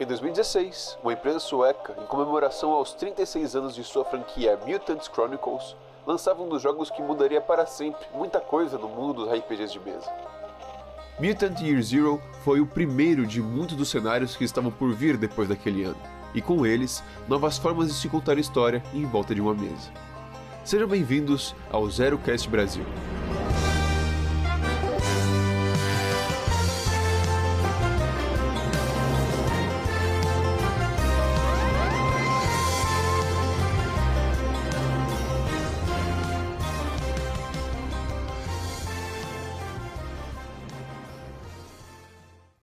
Em 2016, uma empresa sueca, em comemoração aos 36 anos de sua franquia Mutant Chronicles, lançava um dos jogos que mudaria para sempre muita coisa no mundo dos RPGs de mesa. Mutant Year Zero foi o primeiro de muitos dos cenários que estavam por vir depois daquele ano, e com eles, novas formas de se contar história em volta de uma mesa. Sejam bem-vindos ao Zero Cast Brasil.